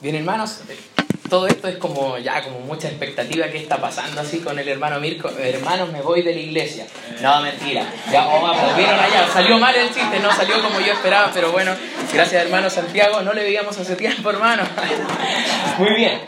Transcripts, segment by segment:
Bien, hermanos, todo esto es como ya como mucha expectativa que está pasando así con el hermano Mirko. Hermanos, me voy de la iglesia. No, mentira. Ya, oh, aplaudieron allá. Salió mal el chiste, no salió como yo esperaba, pero bueno, gracias hermano Santiago. No le veíamos hace tiempo, hermano. Muy bien.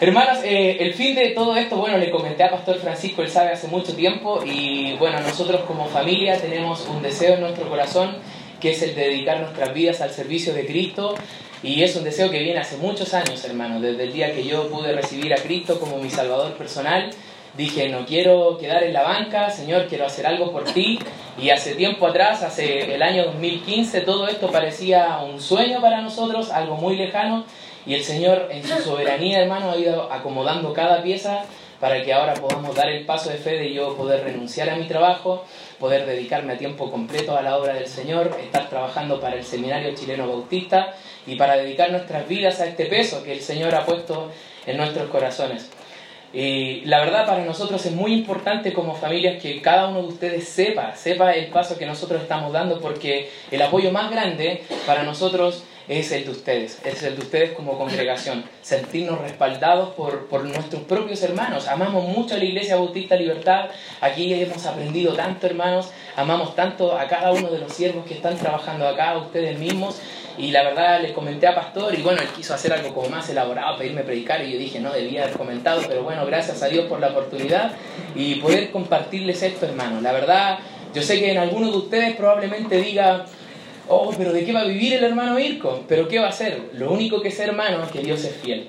Hermanos, eh, el fin de todo esto, bueno, le comenté a Pastor Francisco, él sabe hace mucho tiempo, y bueno, nosotros como familia tenemos un deseo en nuestro corazón, que es el de dedicar nuestras vidas al servicio de Cristo, y es un deseo que viene hace muchos años, hermano. Desde el día que yo pude recibir a Cristo como mi Salvador personal, dije, no quiero quedar en la banca, Señor, quiero hacer algo por ti. Y hace tiempo atrás, hace el año 2015, todo esto parecía un sueño para nosotros, algo muy lejano. Y el Señor, en su soberanía, hermano, ha ido acomodando cada pieza para que ahora podamos dar el paso de fe de yo poder renunciar a mi trabajo, poder dedicarme a tiempo completo a la obra del Señor, estar trabajando para el Seminario Chileno Bautista y para dedicar nuestras vidas a este peso que el Señor ha puesto en nuestros corazones. Y la verdad para nosotros es muy importante como familias que cada uno de ustedes sepa, sepa el paso que nosotros estamos dando porque el apoyo más grande para nosotros es el de ustedes, es el de ustedes como congregación, sentirnos respaldados por, por nuestros propios hermanos. Amamos mucho a la Iglesia Bautista Libertad, aquí hemos aprendido tanto hermanos, amamos tanto a cada uno de los siervos que están trabajando acá, a ustedes mismos, y la verdad les comenté a Pastor y bueno, él quiso hacer algo como más elaborado, pedirme predicar y yo dije, no, debía haber comentado, pero bueno, gracias a Dios por la oportunidad y poder compartirles esto, hermanos. La verdad, yo sé que en algunos de ustedes probablemente diga, oh, pero ¿de qué va a vivir el hermano Irko? ¿Pero qué va a hacer? Lo único que es hermano es que Dios es fiel.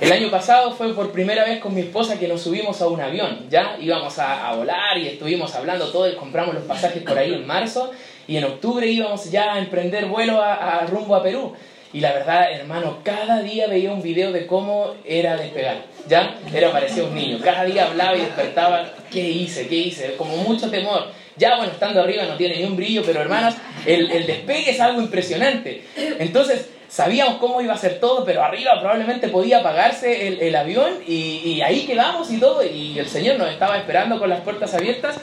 El año pasado fue por primera vez con mi esposa que nos subimos a un avión, ya íbamos a, volar y estuvimos hablando todo compramos los pasajes por ahí en marzo y en octubre íbamos ya a emprender vuelo a, rumbo a Perú. Y la verdad, hermano, cada día veía un video de cómo era despegar. ¿Ya? Era parecía un niño. Cada día hablaba y despertaba. ¿Qué hice? ¿Qué hice? Como mucho temor. Ya, bueno, estando arriba no tiene ni un brillo, pero hermanas, el, el despegue es algo impresionante. Entonces, sabíamos cómo iba a ser todo, pero arriba probablemente podía apagarse el, el avión y, y, ahí quedamos y todo. Y el Señor nos estaba esperando con las puertas abiertas.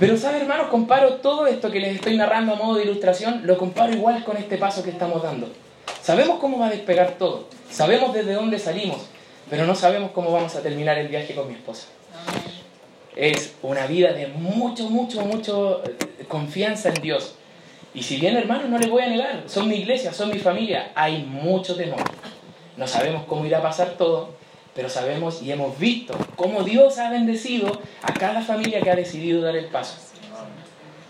Pero, ¿sabe, hermanos? Comparo todo esto que les estoy narrando a modo de ilustración, lo comparo igual con este paso que estamos dando. Sabemos cómo va a despegar todo, sabemos desde dónde salimos, pero no sabemos cómo vamos a terminar el viaje con mi esposa. Es una vida de mucho, mucho, mucho eh, confianza en Dios. Y si bien, hermanos, no les voy a negar, son mi iglesia, son mi familia, hay mucho temor. No sabemos cómo irá a pasar todo, pero sabemos y hemos visto cómo Dios ha bendecido a cada familia que ha decidido dar el paso.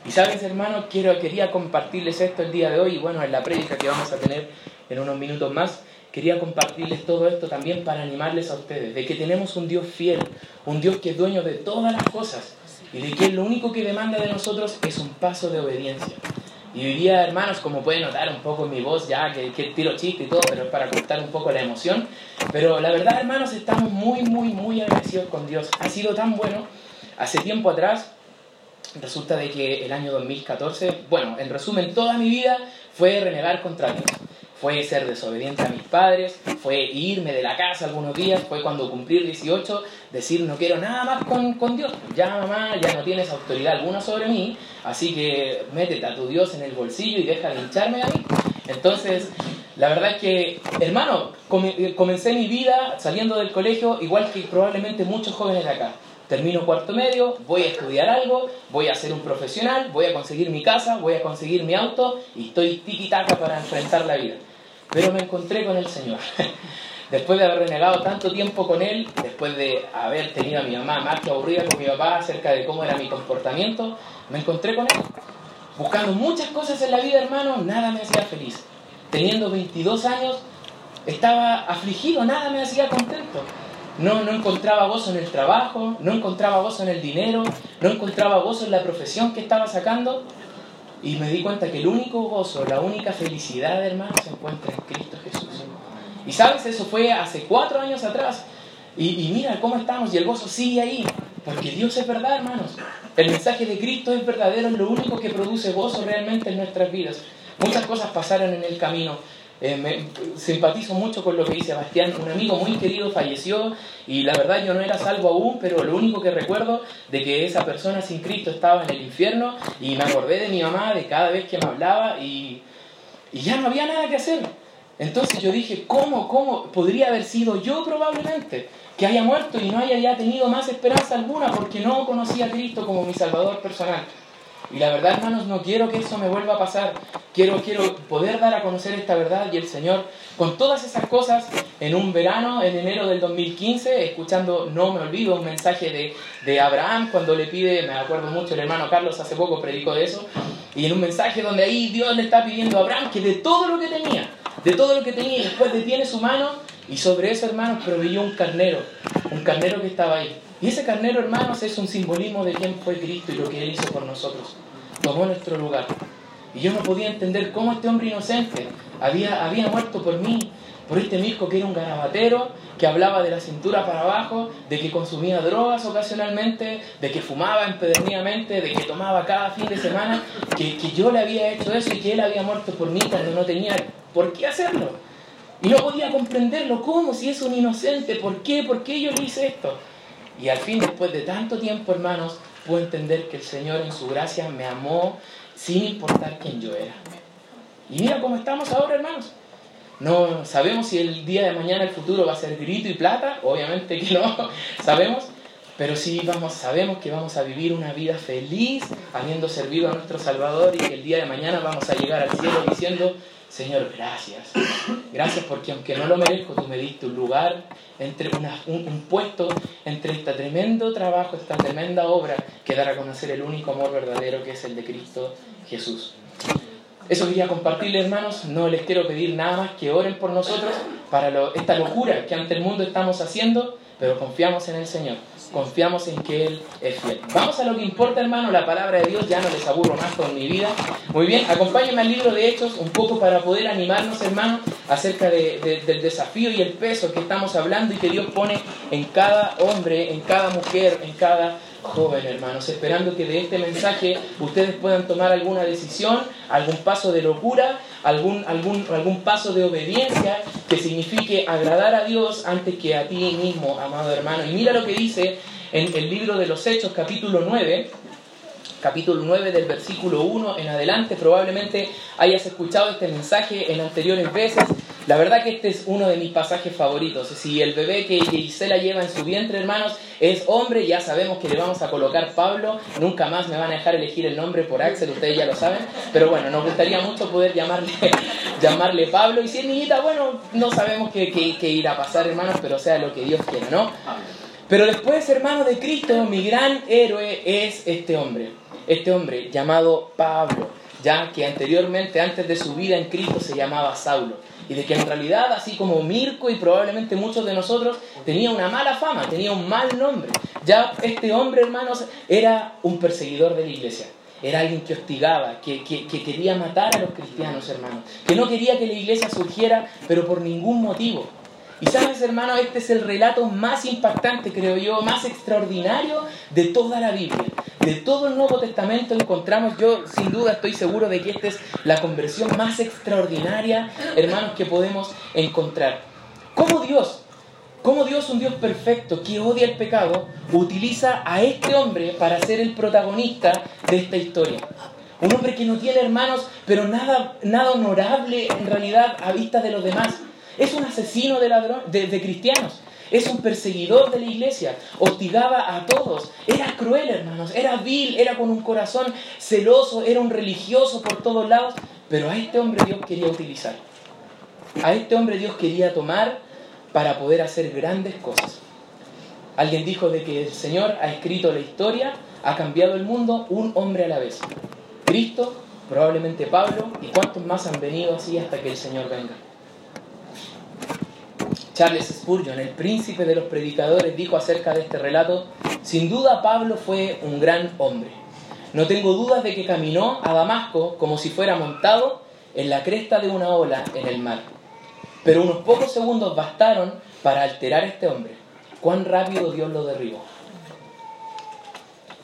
Y sabes, hermano, quería compartirles esto el día de hoy, y bueno, en la prédica que vamos a tener en unos minutos más, quería compartirles todo esto también para animarles a ustedes, de que tenemos un Dios fiel, un Dios que es dueño de todas las cosas, y de que lo único que demanda de nosotros es un paso de obediencia. Y hoy día, hermanos, como pueden notar un poco en mi voz, ya que, que tiro chiste y todo, pero es para cortar un poco la emoción. Pero la verdad, hermanos, estamos muy, muy, muy agradecidos con Dios. Ha sido tan bueno. Hace tiempo atrás, resulta de que el año 2014, bueno, en resumen, toda mi vida fue renegar contra Dios fue ser desobediente a mis padres, fue irme de la casa algunos días, fue cuando cumplir 18, decir no quiero nada más con, con, Dios, ya mamá, ya no tienes autoridad alguna sobre mí, así que métete a tu Dios en el bolsillo y deja de hincharme a mí. Entonces, la verdad es que, hermano, comencé mi vida saliendo del colegio igual que probablemente muchos jóvenes de acá. Termino cuarto medio, voy a estudiar algo, voy a ser un profesional, voy a conseguir mi casa, voy a conseguir mi auto y estoy tiki-taka para enfrentar la vida. Pero me encontré con el Señor. Después de haber renegado tanto tiempo con Él, después de haber tenido a mi mamá más que aburrida con mi papá acerca de cómo era mi comportamiento, me encontré con Él. Buscando muchas cosas en la vida, hermano, nada me hacía feliz. Teniendo 22 años, estaba afligido, nada me hacía contento. No, no encontraba gozo en el trabajo, no encontraba gozo en el dinero, no encontraba gozo en la profesión que estaba sacando. Y me di cuenta que el único gozo, la única felicidad, hermano, se encuentra en Cristo Jesús. Y sabes, eso fue hace cuatro años atrás. Y, y, mira cómo estamos y el gozo sigue ahí. Porque Dios es verdad, hermanos. El mensaje de Cristo es verdadero, es lo único que produce gozo realmente en nuestras vidas. Muchas cosas pasaron en el camino. Eh, me, simpatizo mucho con lo que dice Sebastián. Un amigo muy querido falleció y la verdad yo no era salvo aún, pero lo único que recuerdo de que esa persona sin Cristo estaba en el infierno y me acordé de mi mamá de cada vez que me hablaba y, y ya no había nada que hacer. Entonces yo dije, ¿cómo, cómo? Podría haber sido yo probablemente, que haya muerto y no haya ya tenido más esperanza alguna porque no conocía a Cristo como mi Salvador personal. Y la verdad, hermanos, no quiero que eso me vuelva a pasar. Quiero, quiero poder dar a conocer esta verdad y el Señor, con todas esas cosas, en un verano, en enero del 2015, escuchando, no me olvido, un mensaje de, de Abraham cuando le pide, me acuerdo mucho, el hermano Carlos hace poco predicó de eso, y en un mensaje donde ahí Dios le está pidiendo a Abraham que de todo lo que tenía, de todo lo que tenía, después detiene su mano, y sobre eso, hermanos, proveyó un carnero, un carnero que estaba ahí. Y ese carnero, hermanos, es un simbolismo de quién fue Cristo y lo que Él hizo por nosotros. Tomó nuestro lugar. Y yo no podía entender cómo este hombre inocente había, había muerto por mí, por este misco que era un garabatero, que hablaba de la cintura para abajo, de que consumía drogas ocasionalmente, de que fumaba empedernidamente, de que tomaba cada fin de semana, que, que yo le había hecho eso y que él había muerto por mí cuando no tenía por qué hacerlo. Y no podía comprenderlo. ¿Cómo? Si es un inocente. ¿Por qué? ¿Por qué yo le hice esto? Y al fin, después de tanto tiempo, hermanos, puedo entender que el Señor en su gracia me amó sin importar quién yo era. Y mira cómo estamos ahora, hermanos. No sabemos si el día de mañana el futuro va a ser grito y plata, obviamente que no, sabemos, pero sí vamos, sabemos que vamos a vivir una vida feliz habiendo servido a nuestro Salvador y que el día de mañana vamos a llegar al cielo diciendo, Señor, gracias. Gracias porque aunque no lo merezco, tú me diste un lugar, entre un, puesto entre este tremendo trabajo, esta tremenda obra que dará a conocer el único amor verdadero que es el de Cristo Jesús. Eso quería compartirle, hermanos. No les quiero pedir nada más que oren por nosotros para esta locura que ante el mundo estamos haciendo, pero confiamos en el Señor confiamos en que Él es fiel. Vamos a lo que importa, hermano, la palabra de Dios, ya no les aburro más con mi vida. Muy bien, acompáñenme al libro de Hechos un poco para poder animarnos, hermano, acerca del desafío y el peso que estamos hablando y que Dios pone en cada hombre, en cada mujer, en cada joven, hermanos, esperando que de este mensaje ustedes puedan tomar alguna decisión, algún paso de locura, algún, algún, algún paso de obediencia que signifique agradar a Dios antes que a ti mismo, amado hermano. Y mira lo que dice en el libro de los Hechos, capítulo 9, capítulo 9 del versículo 1 en adelante. Probablemente hayas escuchado este mensaje en anteriores veces. La verdad que este es uno de mis pasajes favoritos. Si el bebé que Gisela lleva en su vientre, hermanos, es hombre, ya sabemos que le vamos a colocar Pablo. Nunca más me van a dejar elegir el nombre por Axel, ustedes ya lo saben. Pero bueno, nos gustaría mucho poder llamarle, llamarle Pablo. Y si es niñita, bueno, no sabemos qué, qué, irá a pasar, hermanos, pero sea lo que Dios quiera, ¿no? Pero después, hermano de Cristo, mi gran héroe es este hombre este hombre llamado Pablo, ya que anteriormente, antes de su vida en Cristo, se llamaba Saulo. Y de que en realidad, así como Mirko y probablemente muchos de nosotros, tenía una mala fama, tenía un mal nombre. Ya este hombre, hermanos, era un perseguidor de la iglesia. Era alguien que hostigaba, que, que, quería matar a los cristianos, hermanos. Que no quería que la iglesia surgiera, pero por ningún motivo. Y sabes, hermano, este es el relato más impactante, creo yo, más extraordinario de toda la Biblia. De todo el Nuevo Testamento encontramos, yo sin duda estoy seguro de que esta es la conversión más extraordinaria, hermanos, que podemos encontrar. ¿Cómo Dios, cómo Dios, un Dios perfecto que odia el pecado, utiliza a este hombre para ser el protagonista de esta historia? Un hombre que no tiene hermanos, pero nada, nada honorable en realidad a vista de los demás es un asesino de, ladrón, de, cristianos. Es un perseguidor de la iglesia. Hostigaba a todos. Era cruel, hermanos. Era vil. Era con un corazón celoso. Era un religioso por todos lados. Pero a este hombre Dios quería utilizar. A este hombre Dios quería tomar para poder hacer grandes cosas. Alguien dijo de que el Señor ha escrito la historia, ha cambiado el mundo un hombre a la vez. Cristo, probablemente Pablo, y cuántos más han venido así hasta que el Señor venga. Charles Spurgeon, el príncipe de los predicadores, dijo acerca de este relato, sin duda Pablo fue un gran hombre. No tengo dudas de que caminó a Damasco como si fuera montado en la cresta de una ola en el mar. Pero unos pocos segundos bastaron para alterar este hombre. Cuán rápido Dios lo derribó.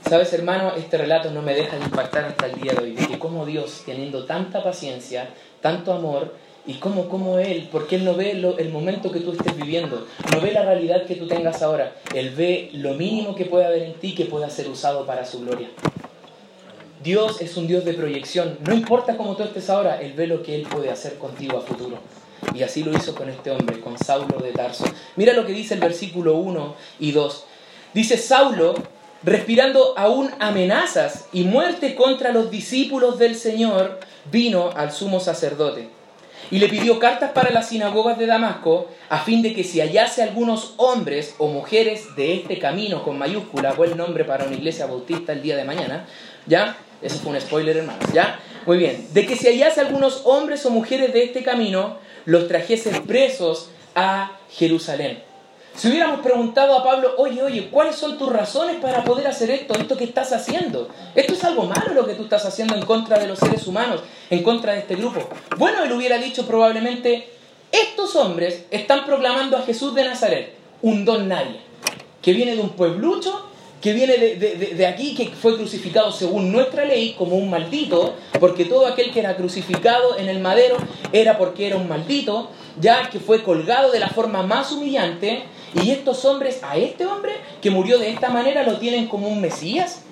Sabes, hermano, este relato no me deja de impactar hasta el día de hoy, de que como Dios, teniendo tanta paciencia, tanto amor, ¿Y cómo, cómo Él? Porque Él no ve el momento que tú estés viviendo, no ve la realidad que tú tengas ahora. Él ve lo mínimo que puede haber en ti que pueda ser usado para su gloria. Dios es un Dios de proyección. No importa cómo tú estés ahora, Él ve lo que Él puede hacer contigo a futuro. Y así lo hizo con este hombre, con Saulo de Tarso. Mira lo que dice el versículo 1 y 2. Dice Saulo, respirando aún amenazas y muerte contra los discípulos del Señor, vino al sumo sacerdote y le pidió cartas para las sinagogas de Damasco a fin de que si hallase algunos hombres o mujeres de este camino con mayúscula, buen nombre para una iglesia bautista el día de mañana, ¿ya? Eso fue un spoiler, hermanos, ¿ya? Muy bien, de que si hallase algunos hombres o mujeres de este camino, los trajese presos a Jerusalén. Si hubiéramos preguntado a Pablo, oye, oye, ¿cuáles son tus razones para poder hacer esto, esto que estás haciendo? Esto es algo malo lo que tú estás haciendo en contra de los seres humanos, en contra de este grupo. Bueno, él hubiera dicho probablemente, estos hombres están proclamando a Jesús de Nazaret, un don nadie, que viene de un pueblucho, que viene de, de, aquí, que fue crucificado según nuestra ley como un maldito, porque todo aquel que era crucificado en el madero era porque era un maldito, ya que fue colgado de la forma más humillante, y estos hombres, a este hombre que murió de esta manera, lo tienen como un Mesías,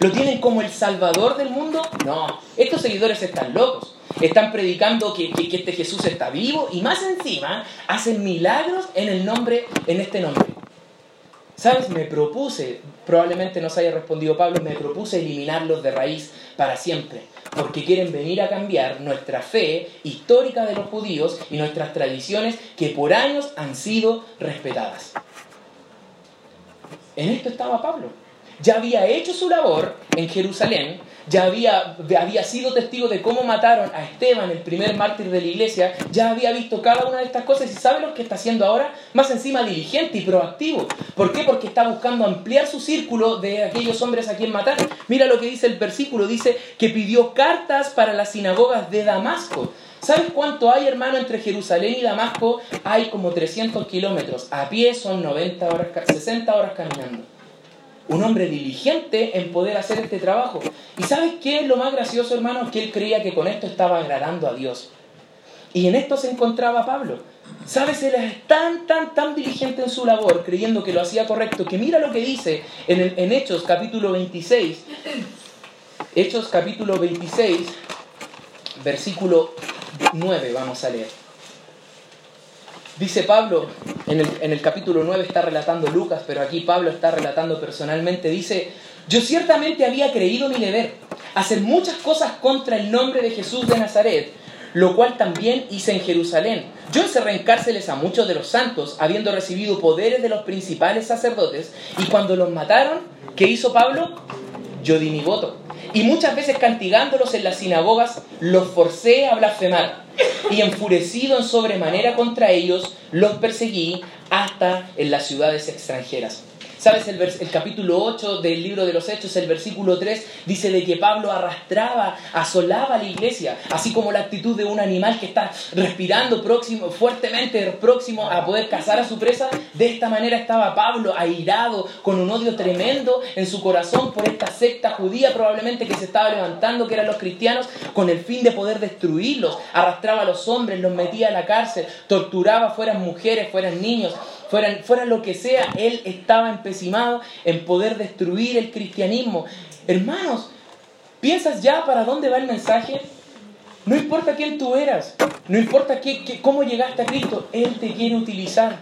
lo tienen como el Salvador del mundo. No, estos seguidores están locos. Están predicando que, que, este Jesús está vivo y más encima hacen milagros en el nombre, en este nombre. ¿Sabes? Me propuse, probablemente nos haya respondido Pablo, me propuse eliminarlos de raíz para siempre porque quieren venir a cambiar nuestra fe histórica de los judíos y nuestras tradiciones que por años han sido respetadas. En esto estaba Pablo. Ya había hecho su labor en Jerusalén, ya había, había sido testigo de cómo mataron a Esteban, el primer mártir de la iglesia, ya había visto cada una de estas cosas y sabe lo que está haciendo ahora, más encima diligente y proactivo. ¿Por qué? Porque está buscando ampliar su círculo de aquellos hombres a quien matar. Mira lo que dice el versículo, dice que pidió cartas para las sinagogas de Damasco. ¿Sabes cuánto hay, hermano, entre Jerusalén y Damasco? Hay como 300 kilómetros. A pie son 90 horas, 60 horas caminando un hombre diligente en poder hacer este trabajo. ¿Y sabes qué es lo más gracioso, hermano? Que él creía que con esto estaba agradando a Dios. Y en esto se encontraba Pablo. ¿Sabes? Él es tan, tan, tan diligente en su labor, creyendo que lo hacía correcto, que mira lo que dice en, en Hechos capítulo 26. Hechos capítulo 26, versículo 9, vamos a leer. Dice Pablo, en el, capítulo 9 está relatando Lucas, pero aquí Pablo está relatando personalmente, dice, yo ciertamente había creído mi deber, hacer muchas cosas contra el nombre de Jesús de Nazaret, lo cual también hice en Jerusalén. Yo encerré en cárceles a muchos de los santos, habiendo recibido poderes de los principales sacerdotes, y cuando los mataron, ¿qué hizo Pablo? Yo di mi voto. Y muchas veces castigándolos en las sinagogas, los forcé a blasfemar y enfurecido en sobremanera contra ellos, los perseguí hasta en las ciudades extranjeras. ¿Sabes? El, capítulo 8 del libro de los Hechos, el versículo 3, dice de que Pablo arrastraba, asolaba a la iglesia, así como la actitud de un animal que está respirando próximo, fuertemente próximo a poder cazar a su presa. De esta manera estaba Pablo airado, con un odio tremendo en su corazón por esta secta judía probablemente que se estaba levantando, que eran los cristianos, con el fin de poder destruirlos. Arrastraba a los hombres, los metía a la cárcel, torturaba, fueran mujeres, fueran niños fuera, lo que sea, él estaba empecinado en poder destruir el cristianismo. Hermanos, ¿piensas ya para dónde va el mensaje? No importa quién tú eras, no importa qué, cómo llegaste a Cristo, Él te quiere utilizar.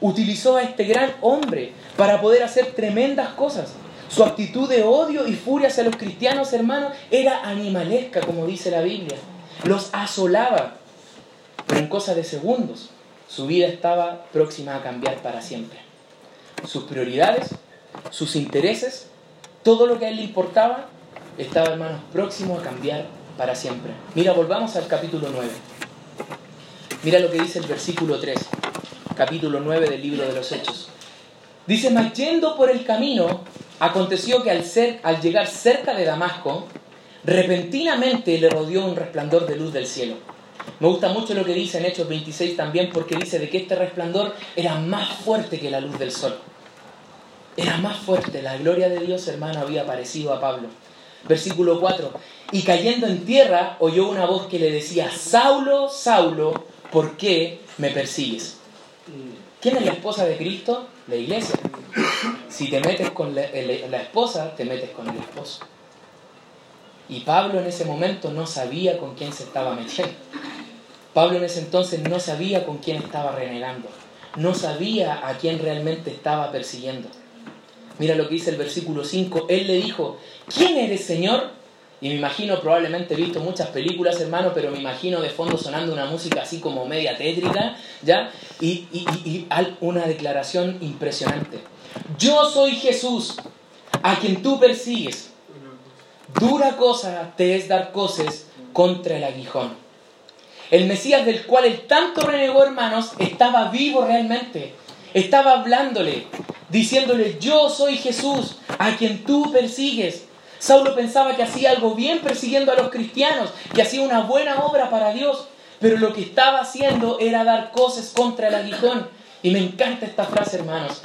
Utilizó a este gran hombre para poder hacer tremendas cosas. Su actitud de odio y furia hacia los cristianos, hermanos, era animalesca, como dice la Biblia. Los asolaba, pero en cosa de segundos su vida estaba próxima a cambiar para siempre. Sus prioridades, sus intereses, todo lo que a él le importaba, estaba, hermanos, próximo a cambiar para siempre. Mira, volvamos al capítulo 9. Mira lo que dice el versículo 3, capítulo 9 del libro de los Hechos. Dice, mas yendo por el camino, aconteció que al, ser, al llegar cerca de Damasco, repentinamente le rodeó un resplandor de luz del cielo me gusta mucho lo que dice en Hechos 26 también porque dice de que este resplandor era más fuerte que la luz del sol. Era más fuerte. La gloria de Dios, hermano, había aparecido a Pablo. Versículo 4. Y cayendo en tierra oyó una voz que le decía, Saulo, Saulo, ¿por qué me persigues? ¿Quién es la esposa de Cristo? La iglesia. Si te metes con la, la esposa, te metes con el esposo. Y Pablo en ese momento no sabía con quién se estaba metiendo. Pablo en ese entonces no sabía con quién estaba renegando, no sabía a quién realmente estaba persiguiendo. Mira lo que dice el versículo 5, él le dijo, ¿quién eres Señor? Y me imagino, probablemente he visto muchas películas, hermano, pero me imagino de fondo sonando una música así como media tétrica, ¿ya? Y, y, y, una declaración impresionante. Yo soy Jesús, a quien tú persigues. Dura cosa te es dar cosas contra el aguijón. El Mesías del cual él tanto renegó, hermanos, estaba vivo realmente. Estaba hablándole, diciéndole, yo soy Jesús, a quien tú persigues. Saulo pensaba que hacía algo bien persiguiendo a los cristianos, que hacía una buena obra para Dios, pero lo que estaba haciendo era dar cosas contra el aguijón. Y me encanta esta frase, hermanos.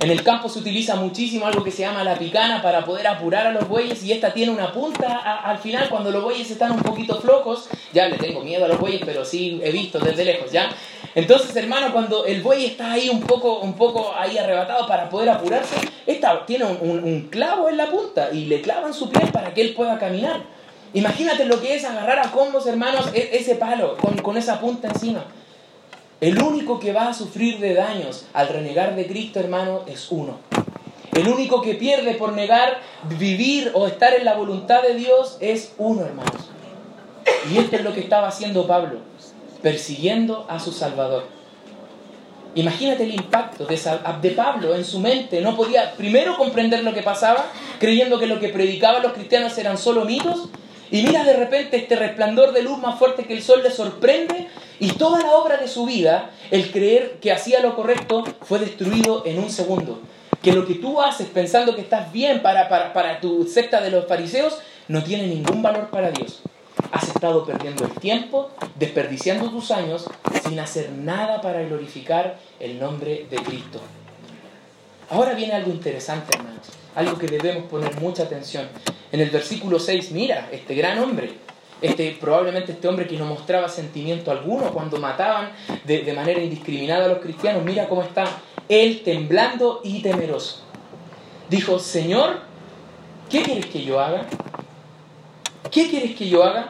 En el campo se utiliza muchísimo algo que se llama la picana para poder apurar a los bueyes y esta tiene una punta al final cuando los bueyes están un poquito flojos. Ya le tengo miedo a los bueyes, pero sí he visto desde lejos, ¿ya? Entonces, hermano, cuando el buey está ahí un poco, un poco ahí arrebatado para poder apurarse, esta tiene un, clavo en la punta y le clavan su piel para que él pueda caminar. Imagínate lo que es agarrar a combos, hermanos, e, ese palo con, con esa punta encima. El único que va a sufrir de daños al renegar de Cristo, hermano, es uno. El único que pierde por negar vivir o estar en la voluntad de Dios es uno, hermanos. Y esto es lo que estaba haciendo Pablo persiguiendo a su Salvador. Imagínate el impacto de, Pablo en su mente. No podía primero comprender lo que pasaba, creyendo que lo que predicaban los cristianos eran solo mitos. Y mira de repente este resplandor de luz más fuerte que el sol le sorprende y toda la obra de su vida, el creer que hacía lo correcto, fue destruido en un segundo. Que lo que tú haces pensando que estás bien para, para, para tu secta de los fariseos no tiene ningún valor para Dios has estado perdiendo el tiempo, desperdiciando tus años sin hacer nada para glorificar el nombre de Cristo. Ahora viene algo interesante, hermanos, algo que debemos poner mucha atención. En el versículo 6, mira, este gran hombre, este, probablemente este hombre que no mostraba sentimiento alguno cuando mataban de, de manera indiscriminada a los cristianos, mira cómo está él temblando y temeroso. Dijo, Señor, ¿qué quieres que yo haga? ¿Qué quieres que yo haga?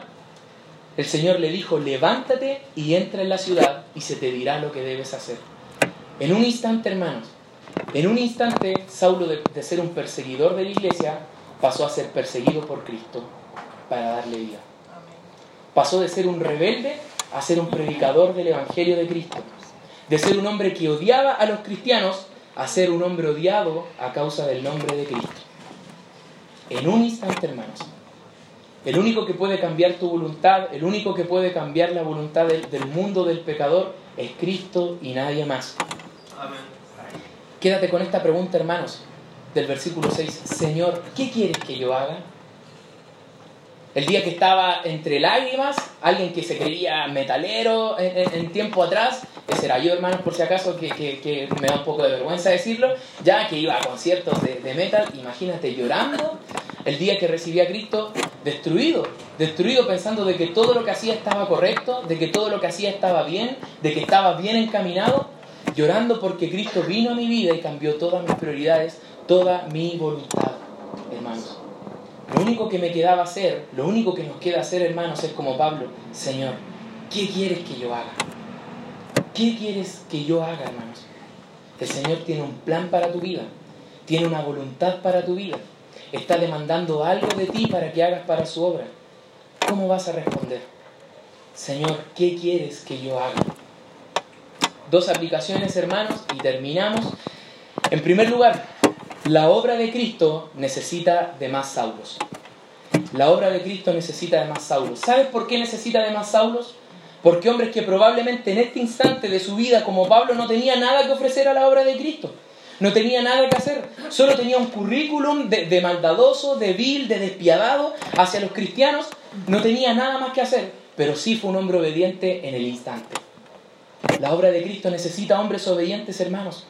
El Señor le dijo, levántate y entra en la ciudad y se te dirá lo que debes hacer. En un instante, hermanos, en un instante, Saulo de, ser un perseguidor de la iglesia pasó a ser perseguido por Cristo para darle vida. Pasó de ser un rebelde a ser un predicador del Evangelio de Cristo. De ser un hombre que odiaba a los cristianos a ser un hombre odiado a causa del nombre de Cristo. En un instante, hermanos. El único que puede cambiar tu voluntad, el único que puede cambiar la voluntad del, mundo del pecador es Cristo y nadie más. Amén. Quédate con esta pregunta, hermanos, del versículo 6. Señor, ¿qué quieres que yo haga? El día que estaba entre lágrimas, alguien que se creía metalero en, tiempo atrás, ese era yo, hermanos, por si acaso, que, me da un poco de vergüenza decirlo, ya que iba a conciertos de, de metal, imagínate llorando, el día que recibí a Cristo, destruido, destruido pensando de que todo lo que hacía estaba correcto, de que todo lo que hacía estaba bien, de que estaba bien encaminado, llorando porque Cristo vino a mi vida y cambió todas mis prioridades, toda mi voluntad, hermanos. Lo único que me quedaba hacer, lo único que nos queda hacer, hermanos, es como Pablo, Señor, ¿qué quieres que yo haga? ¿Qué quieres que yo haga, hermanos? El Señor tiene un plan para tu vida, tiene una voluntad para tu vida está demandando algo de ti para que hagas para su obra. ¿Cómo vas a responder? Señor, ¿qué quieres que yo haga? Dos aplicaciones, hermanos, y terminamos. En primer lugar, la obra de Cristo necesita de más saulos. La obra de Cristo necesita de más saulos. ¿Sabes por qué necesita de más saulos? Porque hombres que probablemente en este instante de su vida, como Pablo, no tenía nada que ofrecer a la obra de Cristo no tenía nada que hacer, solo tenía un currículum de, maldadoso, de vil, de despiadado hacia los cristianos, no tenía nada más que hacer, pero sí fue un hombre obediente en el instante. La obra de Cristo necesita hombres obedientes, hermanos.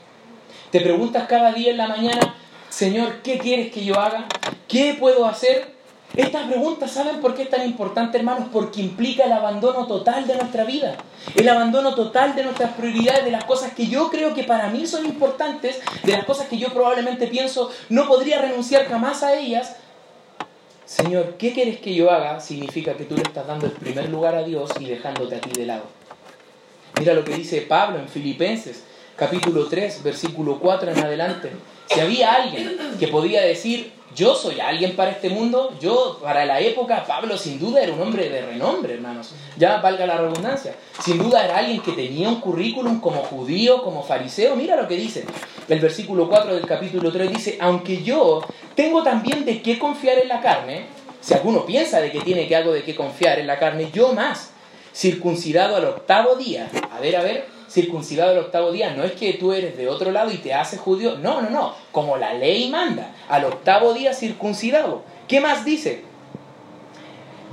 Te preguntas cada día en la mañana, Señor, ¿qué quieres que yo haga? ¿Qué puedo hacer? Estas preguntas, ¿saben por qué es tan importante, hermanos? Porque implica el abandono total de nuestra vida, el abandono total de nuestras prioridades, de las cosas que yo creo que para mí son importantes, de las cosas que yo probablemente pienso no podría renunciar jamás a ellas. Señor, ¿qué quieres que yo haga? Significa que tú le estás dando el primer lugar a Dios y dejándote a ti de lado. Mira lo que dice Pablo en Filipenses, capítulo 3, versículo 4 en adelante. Si había alguien que podía decir, yo soy alguien para este mundo, yo para la época, Pablo sin duda era un hombre de renombre, hermanos, ya valga la redundancia, sin duda era alguien que tenía un currículum como judío, como fariseo, mira lo que dice, el versículo 4 del capítulo 3 dice, aunque yo tengo también de qué confiar en la carne, si alguno piensa de que tiene que algo de qué confiar en la carne, yo más, circuncidado al octavo día, a ver, a ver, circuncidado el octavo día, no es que tú eres de otro lado y te haces judío, no, no, no, como la ley manda, al octavo día circuncidado. ¿Qué más dice?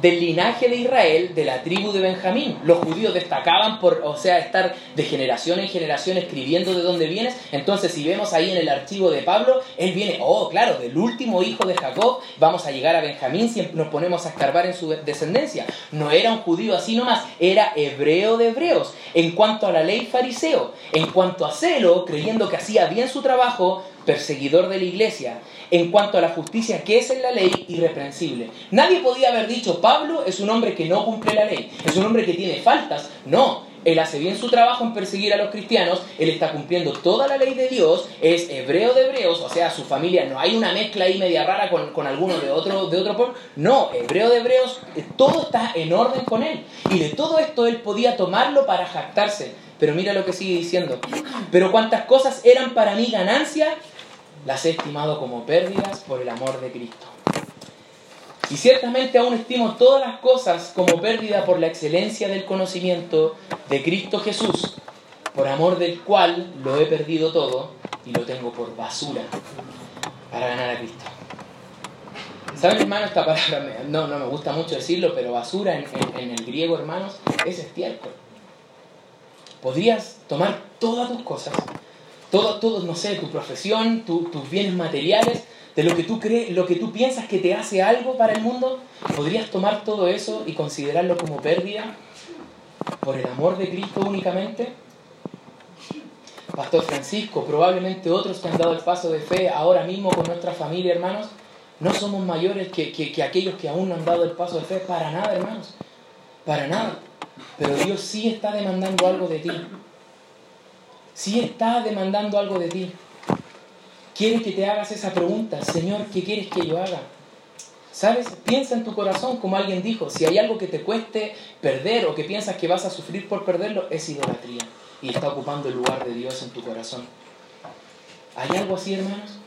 Del linaje de Israel, de la tribu de Benjamín. Los judíos destacaban por, o sea, estar de generación en generación escribiendo de dónde vienes. Entonces, si vemos ahí en el archivo de Pablo, él viene, oh, claro, del último hijo de Jacob, vamos a llegar a Benjamín si nos ponemos a escarbar en su descendencia. No era un judío así nomás, era hebreo de hebreos. En cuanto a la ley fariseo, en cuanto a celo, creyendo que hacía bien su trabajo, perseguidor de la iglesia, en cuanto a la justicia que es en la ley, irreprensible. Nadie podía haber dicho, Pablo es un hombre que no cumple la ley, es un hombre que tiene faltas. No, él hace bien su trabajo en perseguir a los cristianos, él está cumpliendo toda la ley de Dios, es hebreo de hebreos, o sea, su familia, no hay una mezcla ahí media rara con, con alguno de otro, de otro pueblo, no, hebreo de hebreos, eh, todo está en orden con él. Y de todo esto él podía tomarlo para jactarse. Pero mira lo que sigue diciendo. Pero cuántas cosas eran para mí ganancia, las he estimado como pérdidas por el amor de Cristo. Y ciertamente aún estimo todas las cosas como pérdida por la excelencia del conocimiento de Cristo Jesús, por amor del cual lo he perdido todo y lo tengo por basura para ganar a Cristo. ¿Saben, hermano? Esta palabra no, no me gusta mucho decirlo, pero basura en, en el griego, hermanos, es estiércol. Podrías tomar todas tus cosas, todo, todo, no sé, tu profesión, tus bienes materiales, de lo que tú crees, lo que tú piensas que te hace algo para el mundo, podrías tomar todo eso y considerarlo como pérdida por el amor de Cristo únicamente. Pastor Francisco, probablemente otros que han dado el paso de fe ahora mismo con nuestra familia, hermanos, no somos mayores que, que aquellos que aún no han dado el paso de fe, para nada, hermanos, para nada. Pero Dios sí está demandando algo de ti si está demandando algo de ti. Quiere que te hagas esa pregunta, Señor, ¿qué quieres que yo haga? ¿Sabes? Piensa en tu corazón, como alguien dijo, si hay algo que te cueste perder o que piensas que vas a sufrir por perderlo, es idolatría y está ocupando el lugar de Dios en tu corazón. ¿Hay algo así, hermanos?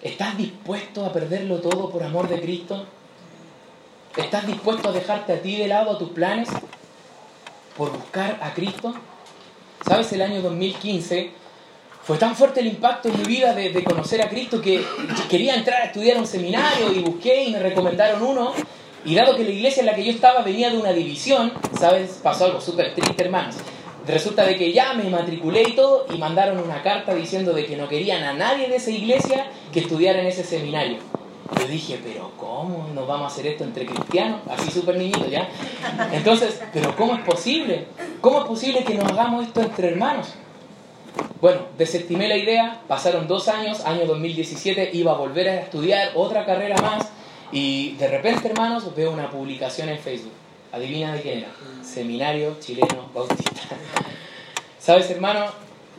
¿Estás dispuesto a perderlo todo por amor de Cristo? ¿Estás dispuesto a dejarte a ti de lado a tus planes por buscar a Cristo? ¿Sabes? El año 2015 fue tan fuerte el impacto en mi vida de, conocer a Cristo que quería entrar a estudiar un seminario y busqué y me recomendaron uno. Y dado que la iglesia en la que yo estaba venía de una división, ¿sabes? Pasó algo súper triste, hermanos. Resulta de que ya me matriculé y todo y mandaron una carta diciendo de que no querían a nadie de esa iglesia que estudiara en ese seminario. Yo dije, pero ¿cómo nos vamos a hacer esto entre cristianos? Así súper niñito, ¿ya? Entonces, pero ¿cómo es posible? ¿Cómo es posible que nos hagamos esto entre hermanos? Bueno, desestimé la idea, pasaron dos años, año 2017, iba a volver a estudiar otra carrera más y de repente, hermanos, veo una publicación en Facebook. Adivina de quién era. Seminario Chileno Bautista. ¿Sabes, hermano?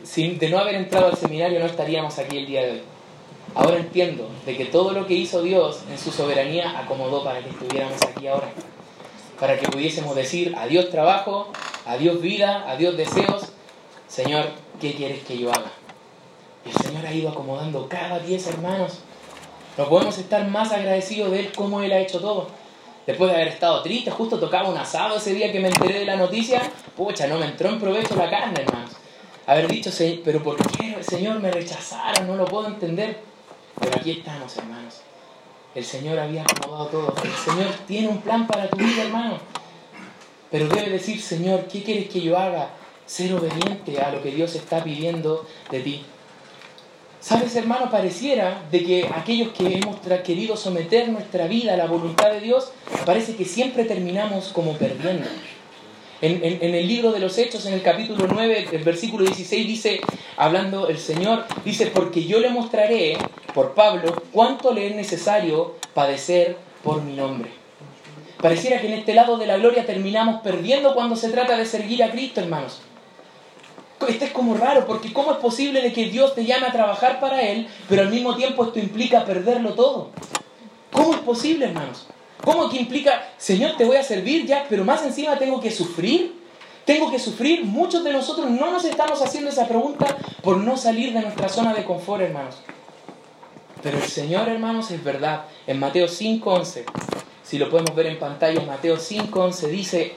Sin, de no haber entrado al seminario no estaríamos aquí el día de hoy. Ahora entiendo de que todo lo que hizo Dios en su soberanía acomodó para que estuviéramos aquí ahora. Para que pudiésemos decir adiós trabajo, adiós vida, adiós deseos. Señor, ¿qué quieres que yo haga? Y el Señor ha ido acomodando cada pieza, hermanos. No podemos estar más agradecidos de Él como Él ha hecho todo. Después de haber estado triste, justo tocaba un asado ese día que me enteré de la noticia, pucha, no me entró en provecho la carne, hermanos. Haber dicho, pero ¿por qué Señor me rechazaron? No lo puedo entender. Pero aquí estamos, hermanos. El Señor había acomodado todo. El Señor tiene un plan para tu vida, hermano. Pero debe decir, Señor, ¿qué quieres que yo haga? Ser obediente a lo que Dios está pidiendo de ti. ¿Sabes, hermano? Pareciera de que aquellos que hemos querido someter nuestra vida a la voluntad de Dios, parece que siempre terminamos como perdiendo. En, el libro de los Hechos, en el capítulo 9, el versículo 16, dice, hablando el Señor, dice, porque yo le mostraré, por Pablo, cuánto le es necesario padecer por mi nombre. Pareciera que en este lado de la gloria terminamos perdiendo cuando se trata de seguir a Cristo, hermanos. Esto es como raro, porque ¿cómo es posible de que Dios te llame a trabajar para Él, pero al mismo tiempo esto implica perderlo todo? ¿Cómo es posible, hermanos? ¿Cómo que implica, Señor, te voy a servir ya, pero más encima tengo que sufrir? ¿Tengo que sufrir? Muchos de nosotros no nos estamos haciendo esa pregunta por no salir de nuestra zona de confort, hermanos. Pero el Señor, hermanos, es verdad. En Mateo 5.11, si lo podemos ver en pantalla, Mateo 5.11 dice,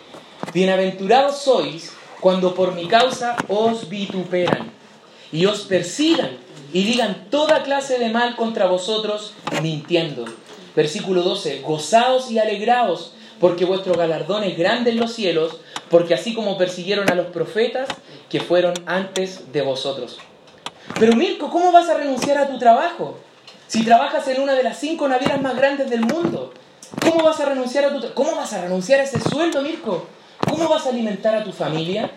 Bienaventurados sois cuando por mi causa os vituperan y os persigan y digan toda clase de mal contra vosotros mintiendo. Versículo 12, gozaos y alegraos, porque vuestro galardón es grande en los cielos, porque así como persiguieron a los profetas que fueron antes de vosotros. Pero Mirko, ¿cómo vas a renunciar a tu trabajo? Si trabajas en una de las cinco navieras más grandes del mundo, ¿cómo vas a renunciar a tu ¿Cómo vas a renunciar a ese sueldo, Mirko? ¿Cómo vas a alimentar a tu familia?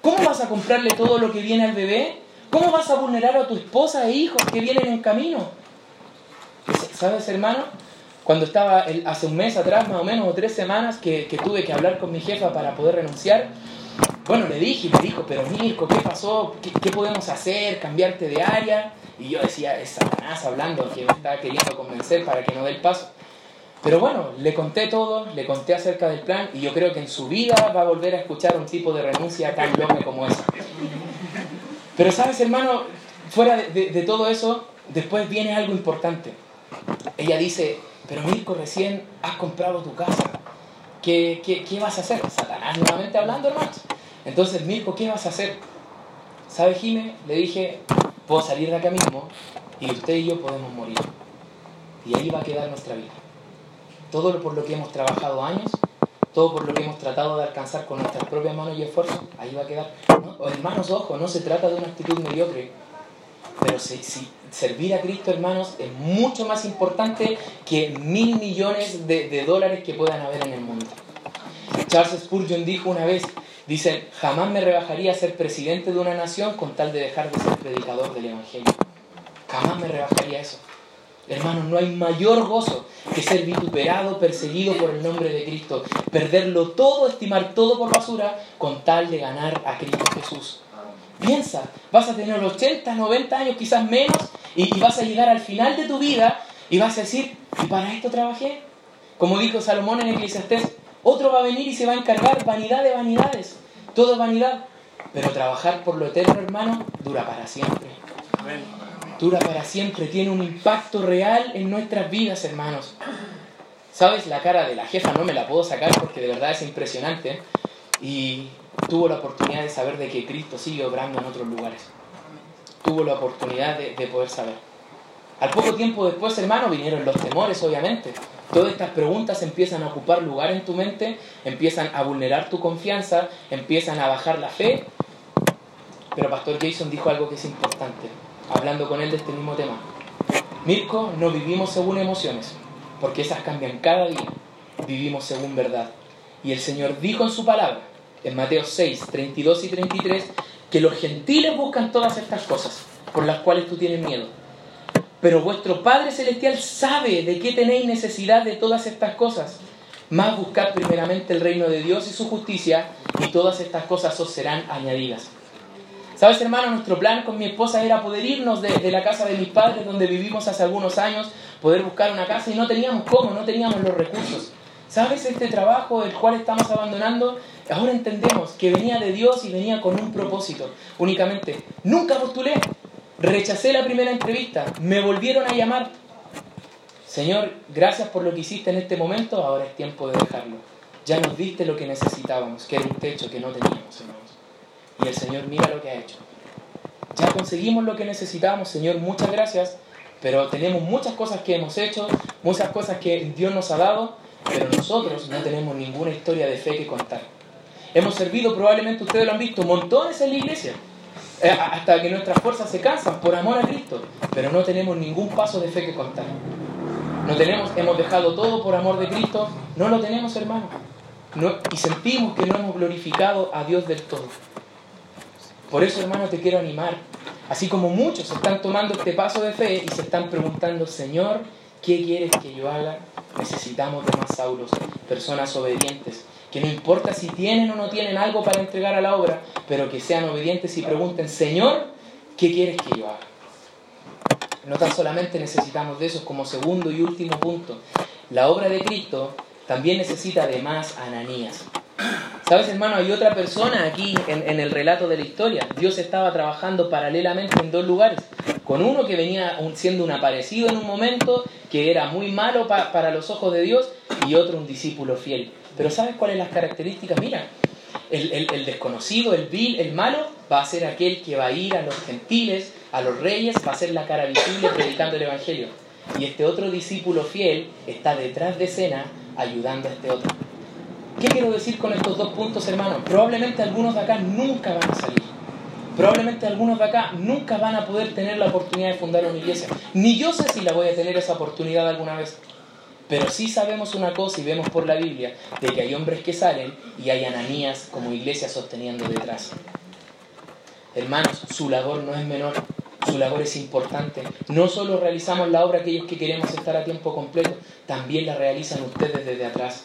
¿Cómo vas a comprarle todo lo que viene al bebé? ¿Cómo vas a vulnerar a tu esposa e hijos que vienen en camino? ¿Sabes, hermano? Cuando estaba hace un mes atrás, más o menos, o tres semanas, que, tuve que hablar con mi jefa para poder renunciar, bueno, le dije y me dijo, pero Mirko, ¿qué pasó? ¿Qué, ¿Qué, podemos hacer? ¿Cambiarte de área? Y yo decía, es Satanás hablando, que me estaba queriendo convencer para que no dé el paso. Pero bueno, le conté todo, le conté acerca del plan y yo creo que en su vida va a volver a escuchar un tipo de renuncia tan loca como esa. Pero sabes, hermano, fuera de, todo eso, después viene algo importante. Ella dice, pero Mirko, recién has comprado tu casa. ¿Qué, qué, vas a hacer? Satanás nuevamente hablando, hermanos. Entonces, Mirko, ¿qué vas a hacer? ¿Sabes, Jime? Le dije, puedo salir de acá mismo y usted y yo podemos morir. Y ahí va a quedar nuestra vida todo por lo que hemos trabajado años, todo por lo que hemos tratado de alcanzar con nuestras propias manos y esfuerzos, ahí va a quedar. Hermanos, ojo, no se trata de una actitud mediocre, pero si, servir a Cristo, hermanos, es mucho más importante que mil millones de, de dólares que puedan haber en el mundo. Charles Spurgeon dijo una vez, dice, jamás me rebajaría a ser presidente de una nación con tal de dejar de ser predicador del Evangelio. Jamás me rebajaría eso. Hermanos, no hay mayor gozo que ser vituperado, perseguido por el nombre de Cristo, perderlo todo, estimar todo por basura, con tal de ganar a Cristo Jesús. Piensa, vas a tener 80, 90 años, quizás menos, y, vas a llegar al final de tu vida y vas a decir, ¿y para esto trabajé? Como dijo Salomón en Eclesiastés, otro va a venir y se va a encargar, vanidad de vanidades, todo es vanidad, pero trabajar por lo eterno, hermano, dura para siempre. Dura para siempre, tiene un impacto real en nuestras vidas, hermanos. ¿Sabes? La cara de la jefa no me la puedo sacar porque de verdad es impresionante. Y tuvo la oportunidad de saber de que Cristo sigue obrando en otros lugares. Tuvo la oportunidad de, de poder saber. Al poco tiempo después, hermano, vinieron los temores, obviamente. Todas estas preguntas empiezan a ocupar lugar en tu mente, empiezan a vulnerar tu confianza, empiezan a bajar la fe. Pero Pastor Jason dijo algo que es importante hablando con él de este mismo tema. Mirko, no vivimos según emociones, porque esas cambian cada día. Vivimos según verdad. Y el Señor dijo en su palabra, en Mateo 6, 32 y 33, que los gentiles buscan todas estas cosas, por las cuales tú tienes miedo. Pero vuestro Padre Celestial sabe de qué tenéis necesidad de todas estas cosas. Más buscad primeramente el reino de Dios y su justicia, y todas estas cosas os serán añadidas. Sabes, hermano, nuestro plan con mi esposa era poder irnos de, la casa de mis padres, donde vivimos hace algunos años, poder buscar una casa y no teníamos cómo, no teníamos los recursos. ¿Sabes? Este trabajo, el cual estamos abandonando, ahora entendemos que venía de Dios y venía con un propósito. Únicamente, nunca postulé, rechacé la primera entrevista, me volvieron a llamar. Señor, gracias por lo que hiciste en este momento, ahora es tiempo de dejarlo. Ya nos diste lo que necesitábamos, que era un techo que no teníamos, hermanos. Y el Señor mira lo que ha hecho. Ya conseguimos lo que necesitábamos, Señor, muchas gracias, pero tenemos muchas cosas que hemos hecho, muchas cosas que Dios nos ha dado, pero nosotros no tenemos ninguna historia de fe que contar. Hemos servido, probablemente ustedes lo han visto, montones en la iglesia, eh, hasta que nuestras fuerzas se cansan por amor a Cristo, pero no tenemos ningún paso de fe que contar. No tenemos, hemos dejado todo por amor de Cristo, no lo tenemos, hermano. y sentimos que no hemos glorificado a Dios del todo. Por eso, hermano, te quiero animar. Así como muchos están tomando este paso de fe y se están preguntando, Señor, ¿qué quieres que yo haga? Necesitamos de más Saulos, personas obedientes, que no importa si tienen o no tienen algo para entregar a la obra, pero que sean obedientes y pregunten, Señor, ¿qué quieres que yo haga? No tan solamente necesitamos de eso, como segundo y último punto, la obra de Cristo también necesita de más Ananías. ¿Sabes, hermano? Hay otra persona aquí en, el relato de la historia. Dios estaba trabajando paralelamente en dos lugares. Con uno que venía siendo un aparecido en un momento, que era muy malo para los ojos de Dios, y otro un discípulo fiel. Pero ¿sabes cuáles las características? Mira, el, el, desconocido, el vil, el malo, va a ser aquel que va a ir a los gentiles, a los reyes, va a ser la cara visible predicando el Evangelio. Y este otro discípulo fiel está detrás de escena ayudando a este otro. ¿Qué quiero decir con estos dos puntos, hermanos? Probablemente algunos de acá nunca van a salir. Probablemente algunos de acá nunca van a poder tener la oportunidad de fundar una iglesia. Ni yo sé si la voy a tener esa oportunidad alguna vez. Pero sí sabemos una cosa y vemos por la Biblia de que hay hombres que salen y hay ananías como iglesia sosteniendo detrás. Hermanos, su labor no es menor, su labor es importante. No solo realizamos la obra aquellos que queremos estar a tiempo completo, también la realizan ustedes desde atrás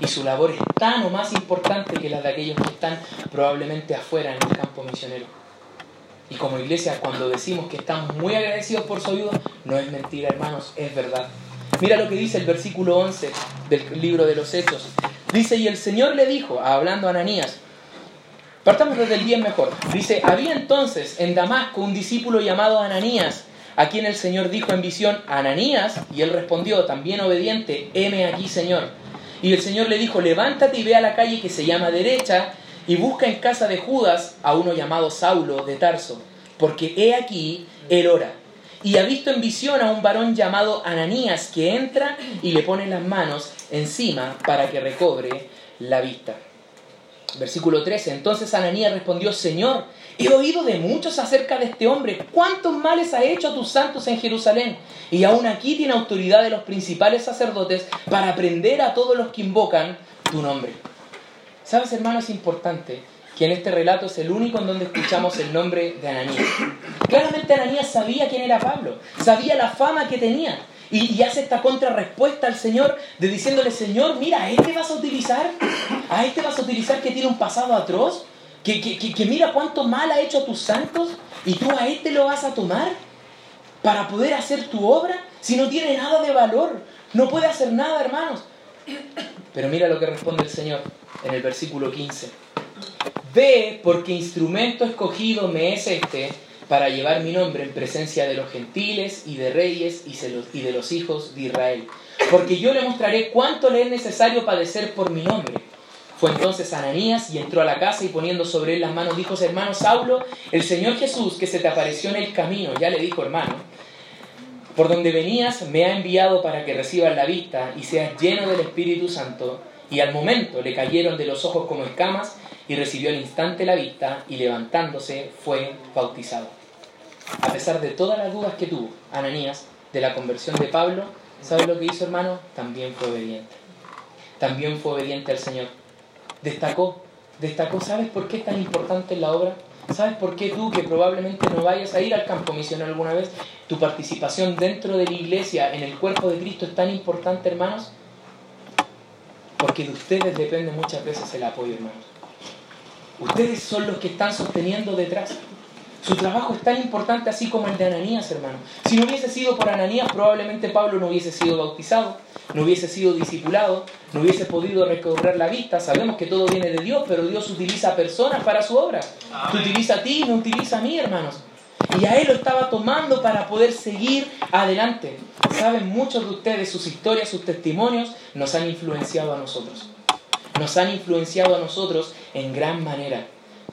y su labor es tan o más importante que la de aquellos que están probablemente afuera en el campo misionero. Y como iglesia, cuando decimos que estamos muy agradecidos por su ayuda, no es mentira, hermanos, es verdad. Mira lo que dice el versículo 11 del libro de los Hechos. Dice, y el Señor le dijo, hablando a Ananías, partamos desde el bien mejor. Dice, había entonces en Damasco un discípulo llamado Ananías, a quien el Señor dijo en visión, Ananías, y él respondió, también obediente, heme aquí, Señor. Y el Señor le dijo, levántate y ve a la calle que se llama derecha y busca en casa de Judas a uno llamado Saulo de Tarso, porque he aquí, él ora. Y ha visto en visión a un varón llamado Ananías que entra y le pone las manos encima para que recobre la vista. Versículo 13. Entonces Ananías respondió, Señor, he oído de muchos acerca de este hombre. ¿Cuántos males ha hecho a tus santos en Jerusalén? Y aún aquí tiene autoridad de los principales sacerdotes para aprender a todos los que invocan tu nombre. ¿Sabes, hermano? Es importante que en este relato es el único en donde escuchamos el nombre de Ananías. Claramente Ananías sabía quién era Pablo, sabía la fama que tenía. Y, hace esta contrarrespuesta al Señor de diciéndole, Señor, mira, ¿a este vas a utilizar? ¿A este vas a utilizar que tiene un pasado atroz? ¿Que, que, mira cuánto mal ha hecho a tus santos? ¿Y tú a este lo vas a tomar? ¿Para poder hacer tu obra? Si no tiene nada de valor, no puede hacer nada, hermanos. Pero mira lo que responde el Señor en el versículo 15. Ve porque instrumento escogido me es este para llevar mi nombre en presencia de los gentiles y de reyes y de los hijos de Israel. Porque yo le mostraré cuánto le es necesario padecer por mi nombre. Fue entonces Ananías y entró a la casa y poniendo sobre él las manos dijo, hermano Saulo, el Señor Jesús que se te apareció en el camino, ya le dijo hermano, por donde venías me ha enviado para que recibas la vista y seas lleno del Espíritu Santo. Y al momento le cayeron de los ojos como escamas y recibió al instante la vista y levantándose fue bautizado. A pesar de todas las dudas que tuvo Ananías de la conversión de Pablo, ¿sabe lo que hizo hermano? También fue obediente. También fue obediente al Señor. Destacó, destacó, ¿sabes por qué es tan importante la obra? ¿Sabes por qué tú, que probablemente no vayas a ir al campo misionero alguna vez, tu participación dentro de la iglesia, en el cuerpo de Cristo, es tan importante, hermanos? Porque de ustedes depende muchas veces el apoyo, hermanos. Ustedes son los que están sosteniendo detrás. Su trabajo es tan importante así como el de Ananías, hermano. Si no hubiese sido por Ananías, probablemente Pablo no hubiese sido bautizado, no hubiese sido discipulado, no hubiese podido recorrer la vista. Sabemos que todo viene de Dios, pero Dios utiliza personas para su obra. Te utiliza a ti, no utiliza a mí, hermanos. Y a él lo estaba tomando para poder seguir adelante. Saben, muchos de ustedes, sus historias, sus testimonios, nos han influenciado a nosotros. Nos han influenciado a nosotros en gran manera.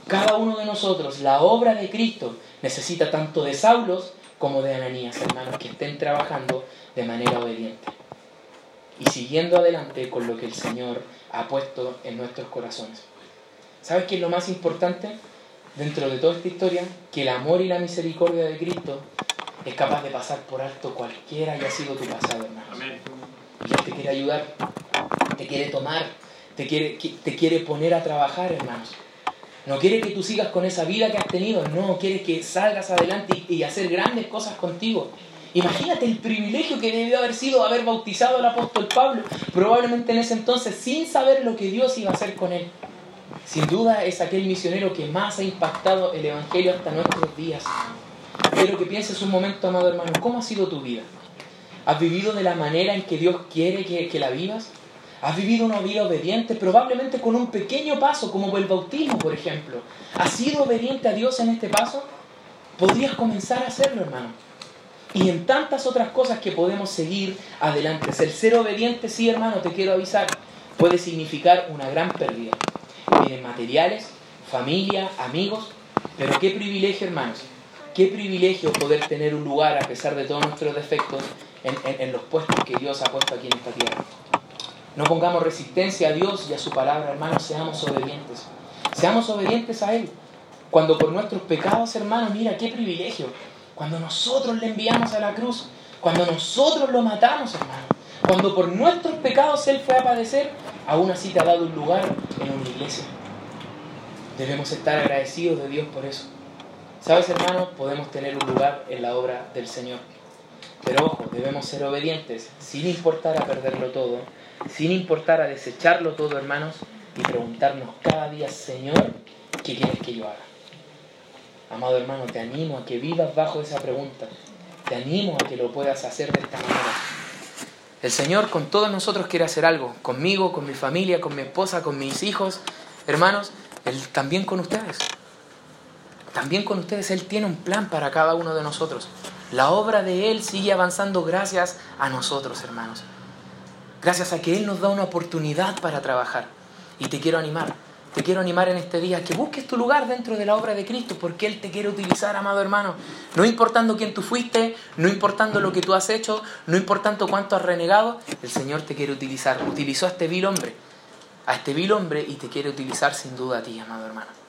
Cada uno de nosotros, la obra de Cristo, necesita tanto de Saulos como de Ananías, hermanos, que estén trabajando de manera obediente. Y siguiendo adelante con lo que el Señor ha puesto en nuestros corazones. ¿Sabes qué es lo más importante dentro de toda esta historia? Que el amor y la misericordia de Cristo es capaz de pasar por alto cualquiera haya sido tu pasado, hermano. Y Él te quiere ayudar, te quiere tomar, te quiere, te quiere poner a trabajar, hermanos. No quiere que tú sigas con esa vida que has tenido, no, quiere que salgas adelante y, hacer grandes cosas contigo. Imagínate el privilegio que debió haber sido haber bautizado al apóstol Pablo, probablemente en ese entonces sin saber lo que Dios iba a hacer con él. Sin duda es aquel misionero que más ha impactado el Evangelio hasta nuestros días. Quiero que pienses un momento, amado hermano, ¿cómo ha sido tu vida? ¿Has vivido de la manera en que Dios quiere que la vivas? ¿Has vivido una vida obediente? Probablemente con un pequeño paso, como el bautismo, por ejemplo. ¿Has sido obediente a Dios en este paso? Podrías comenzar a hacerlo, hermano. Y en tantas otras cosas que podemos seguir adelante. El ser obediente, sí, hermano, te quiero avisar, puede significar una gran pérdida. En materiales, familia, amigos, pero qué privilegio, hermanos. Qué privilegio poder tener un lugar, a pesar de todos nuestros defectos, en, en los puestos que Dios ha puesto aquí en esta tierra. No pongamos resistencia a Dios y a su palabra, hermanos, seamos obedientes. Seamos obedientes a Él. Cuando por nuestros pecados, hermanos, mira qué privilegio. Cuando nosotros le enviamos a la cruz, cuando nosotros lo matamos, hermano. Cuando por nuestros pecados Él fue a padecer, aún así te ha dado un lugar en una iglesia. Debemos estar agradecidos de Dios por eso. ¿Sabes, hermano? Podemos tener un lugar en la obra del Señor. Pero ojo, debemos ser obedientes, sin importar a perderlo todo, sin importar a desecharlo todo, hermanos, y preguntarnos cada día, Señor, ¿qué quieres que yo haga? Amado hermano, te animo a que vivas bajo esa pregunta. Te animo a que lo puedas hacer de esta manera. El Señor con todos nosotros quiere hacer algo, conmigo, con mi familia, con mi esposa, con mis hijos, hermanos, Él también con ustedes. También con ustedes Él tiene un plan para cada uno de nosotros. La obra de Él sigue avanzando gracias a nosotros, hermanos. Gracias a que Él nos da una oportunidad para trabajar. Y te quiero animar, te quiero animar en este día que busques tu lugar dentro de la obra de Cristo, porque Él te quiere utilizar, amado hermano. No importando quién tú fuiste, no importando lo que tú has hecho, no importando cuánto has renegado, el Señor te quiere utilizar. Utilizó a este vil hombre, a este vil hombre y te quiere utilizar sin duda a ti, amado hermano.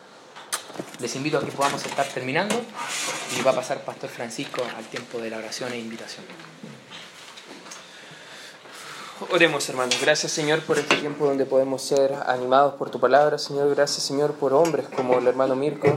Les invito a que podamos estar terminando y va a pasar Pastor Francisco al tiempo de la oración e invitación. Oremos, hermanos. Gracias, Señor, por este tiempo donde podemos ser animados por tu palabra. Señor, gracias, Señor, por hombres como el hermano Mirko,